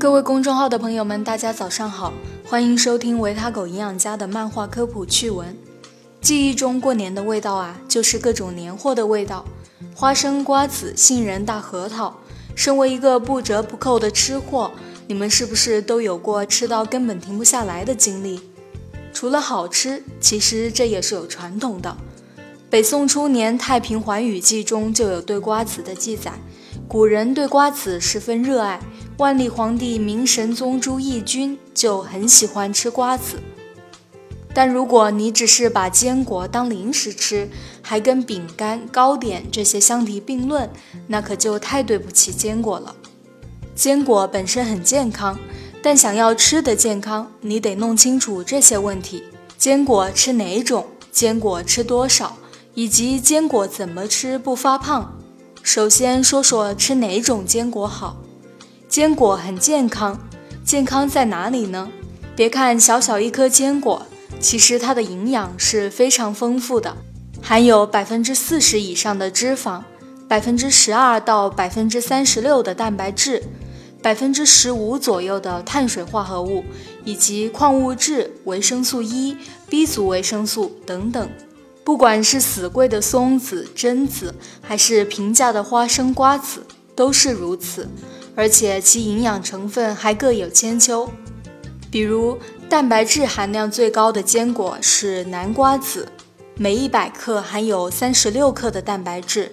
各位公众号的朋友们，大家早上好，欢迎收听维他狗营养家的漫画科普趣闻。记忆中过年的味道啊，就是各种年货的味道，花生、瓜子、杏仁、大核桃。身为一个不折不扣的吃货，你们是不是都有过吃到根本停不下来的经历？除了好吃，其实这也是有传统的。北宋初年《太平寰宇记》中就有对瓜子的记载，古人对瓜子十分热爱。万历皇帝明神宗朱翊钧就很喜欢吃瓜子，但如果你只是把坚果当零食吃，还跟饼干、糕点这些相提并论，那可就太对不起坚果了。坚果本身很健康，但想要吃的健康，你得弄清楚这些问题：坚果吃哪种，坚果吃多少，以及坚果怎么吃不发胖。首先说说吃哪种坚果好。坚果很健康，健康在哪里呢？别看小小一颗坚果，其实它的营养是非常丰富的，含有百分之四十以上的脂肪，百分之十二到百分之三十六的蛋白质，百分之十五左右的碳水化合物，以及矿物质、维生素 E、B 族维生素等等。不管是死贵的松子、榛子，还是平价的花生、瓜子，都是如此。而且其营养成分还各有千秋，比如蛋白质含量最高的坚果是南瓜子，每一百克含有三十六克的蛋白质；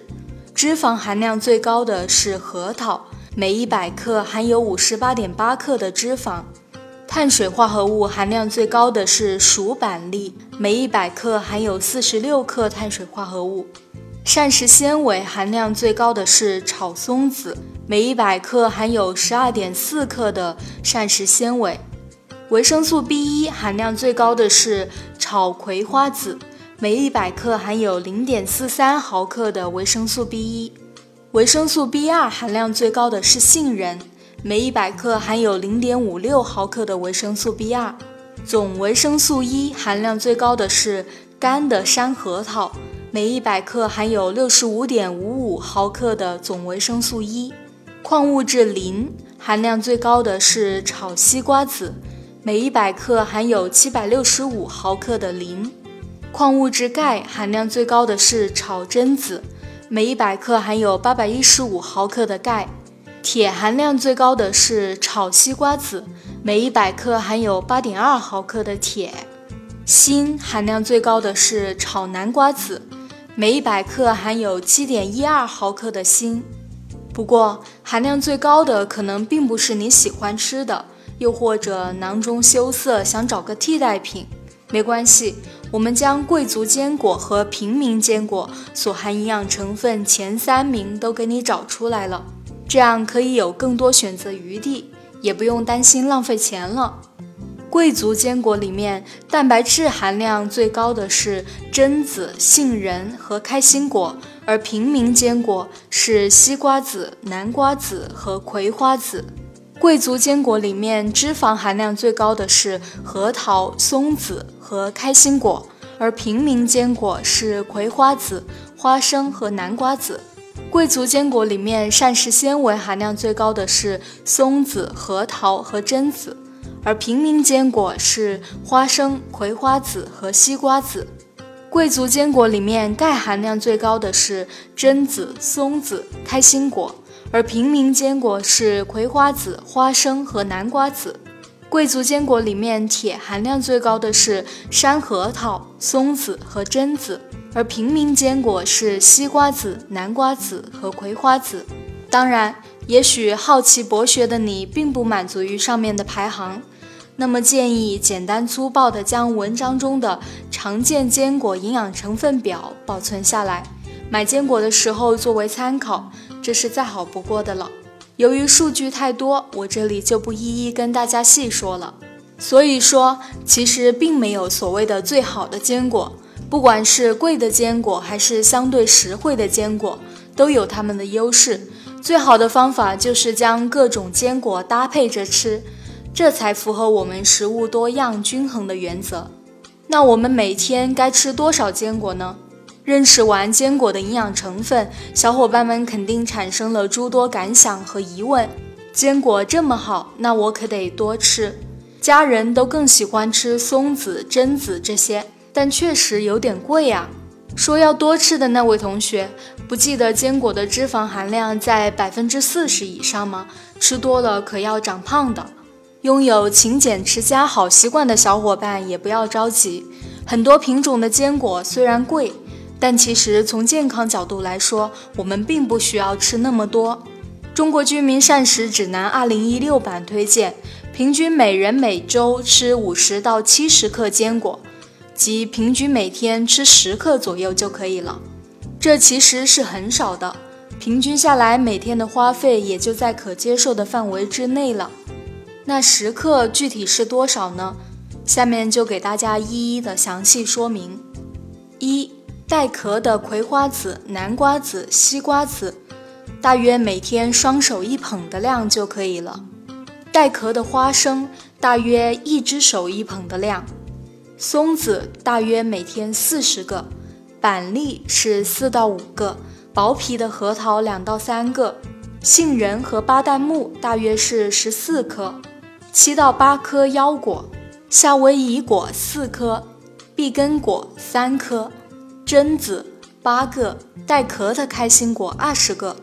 脂肪含量最高的是核桃，每一百克含有五十八点八克的脂肪；碳水化合物含量最高的是薯板栗，每一百克含有四十六克碳水化合物。膳食纤维含量最高的是炒松子，每一百克含有十二点四克的膳食纤维。维生素 B 一含量最高的是炒葵花籽，每一百克含有零点四三毫克的维生素 B 一。维生素 B 二含量最高的是杏仁，每一百克含有零点五六毫克的维生素 B 二。总维生素 E 含量最高的是干的山核桃。每一百克含有六十五点五五毫克的总维生素 E，矿物质磷含量最高的是炒西瓜子，每一百克含有七百六十五毫克的磷。矿物质钙含量最高的是炒榛子，每一百克含有八百一十五毫克的钙。铁含量最高的是炒西瓜籽，每一百克含有八点二毫克的铁。锌含量最高的是炒南瓜籽。每一百克含有七点一二毫克的锌，不过含量最高的可能并不是你喜欢吃的，又或者囊中羞涩想找个替代品。没关系，我们将贵族坚果和平民坚果所含营养成分前三名都给你找出来了，这样可以有更多选择余地，也不用担心浪费钱了。贵族坚果里面，蛋白质含量最高的是榛子、杏仁和开心果，而平民坚果是西瓜子、南瓜子和葵花籽。贵族坚果里面，脂肪含量最高的是核桃、松子和开心果，而平民坚果是葵花籽、花生和南瓜子。贵族坚果里面，膳食纤维含量最高的是松子、核桃和榛子。而平民坚果是花生、葵花籽和西瓜籽。贵族坚果里面钙含量最高的是榛子、松子、开心果，而平民坚果是葵花籽、花生和南瓜籽。贵族坚果里面铁含量最高的是山核桃、松子和榛子，而平民坚果是西瓜子、南瓜子和葵花籽。当然。也许好奇博学的你并不满足于上面的排行，那么建议简单粗暴地将文章中的常见坚果营养成分表保存下来，买坚果的时候作为参考，这是再好不过的了。由于数据太多，我这里就不一一跟大家细说了。所以说，其实并没有所谓的最好的坚果，不管是贵的坚果还是相对实惠的坚果，都有它们的优势。最好的方法就是将各种坚果搭配着吃，这才符合我们食物多样均衡的原则。那我们每天该吃多少坚果呢？认识完坚果的营养成分，小伙伴们肯定产生了诸多感想和疑问。坚果这么好，那我可得多吃。家人都更喜欢吃松子、榛子这些，但确实有点贵呀。说要多吃的那位同学，不记得坚果的脂肪含量在百分之四十以上吗？吃多了可要长胖的。拥有勤俭持家好习惯的小伙伴也不要着急，很多品种的坚果虽然贵，但其实从健康角度来说，我们并不需要吃那么多。中国居民膳食指南二零一六版推荐，平均每人每周吃五十到七十克坚果。即平均每天吃十克左右就可以了，这其实是很少的，平均下来每天的花费也就在可接受的范围之内了。那十克具体是多少呢？下面就给大家一一的详细说明。一、带壳的葵花籽、南瓜籽、西瓜籽，大约每天双手一捧的量就可以了。带壳的花生，大约一只手一捧的量。松子大约每天四十个，板栗是四到五个，薄皮的核桃两到三个，杏仁和巴旦木大约是十四颗，七到八颗腰果，夏威夷果四颗，碧根果三颗，榛子八个，带壳的开心果二十个。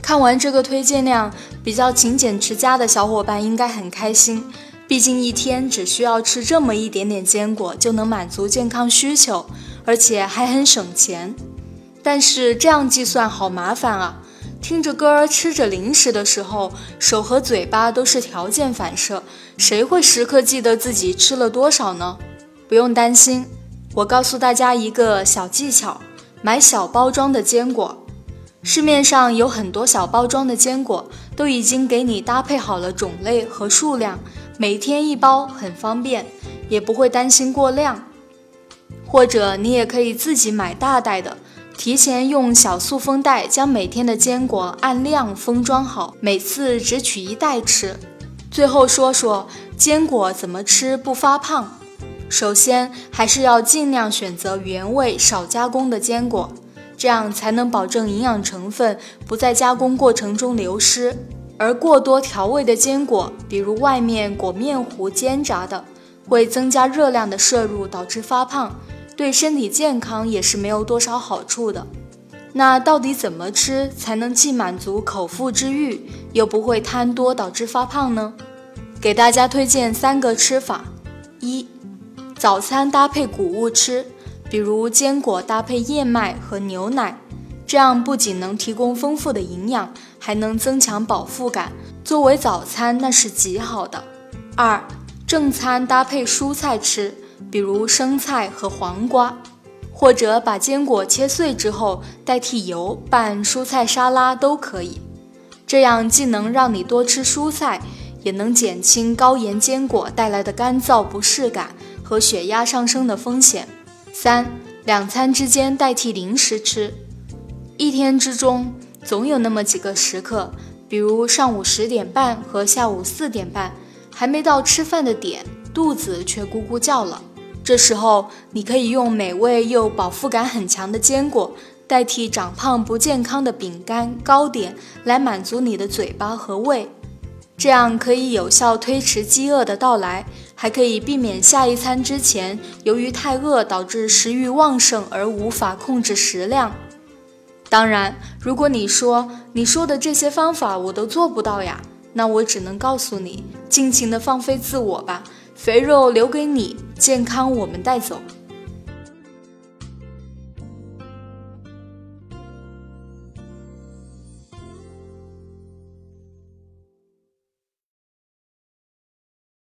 看完这个推荐量，比较勤俭持家的小伙伴应该很开心。毕竟一天只需要吃这么一点点坚果就能满足健康需求，而且还很省钱。但是这样计算好麻烦啊！听着歌儿吃着零食的时候，手和嘴巴都是条件反射，谁会时刻记得自己吃了多少呢？不用担心，我告诉大家一个小技巧：买小包装的坚果。市面上有很多小包装的坚果，都已经给你搭配好了种类和数量。每天一包很方便，也不会担心过量。或者你也可以自己买大袋的，提前用小塑封袋将每天的坚果按量封装好，每次只取一袋吃。最后说说坚果怎么吃不发胖。首先还是要尽量选择原味少加工的坚果，这样才能保证营养成分不在加工过程中流失。而过多调味的坚果，比如外面裹面糊煎炸的，会增加热量的摄入，导致发胖，对身体健康也是没有多少好处的。那到底怎么吃才能既满足口腹之欲，又不会贪多导致发胖呢？给大家推荐三个吃法：一、早餐搭配谷物吃，比如坚果搭配燕麦和牛奶。这样不仅能提供丰富的营养，还能增强饱腹感。作为早餐，那是极好的。二，正餐搭配蔬菜吃，比如生菜和黄瓜，或者把坚果切碎之后代替油拌蔬菜沙拉都可以。这样既能让你多吃蔬菜，也能减轻高盐坚果带来的干燥不适感和血压上升的风险。三，两餐之间代替零食吃。一天之中，总有那么几个时刻，比如上午十点半和下午四点半，还没到吃饭的点，肚子却咕咕叫了。这时候，你可以用美味又饱腹感很强的坚果，代替长胖不健康的饼干、糕点，来满足你的嘴巴和胃。这样可以有效推迟饥饿的到来，还可以避免下一餐之前由于太饿导致食欲旺盛而无法控制食量。当然，如果你说你说的这些方法我都做不到呀，那我只能告诉你，尽情的放飞自我吧，肥肉留给你，健康我们带走。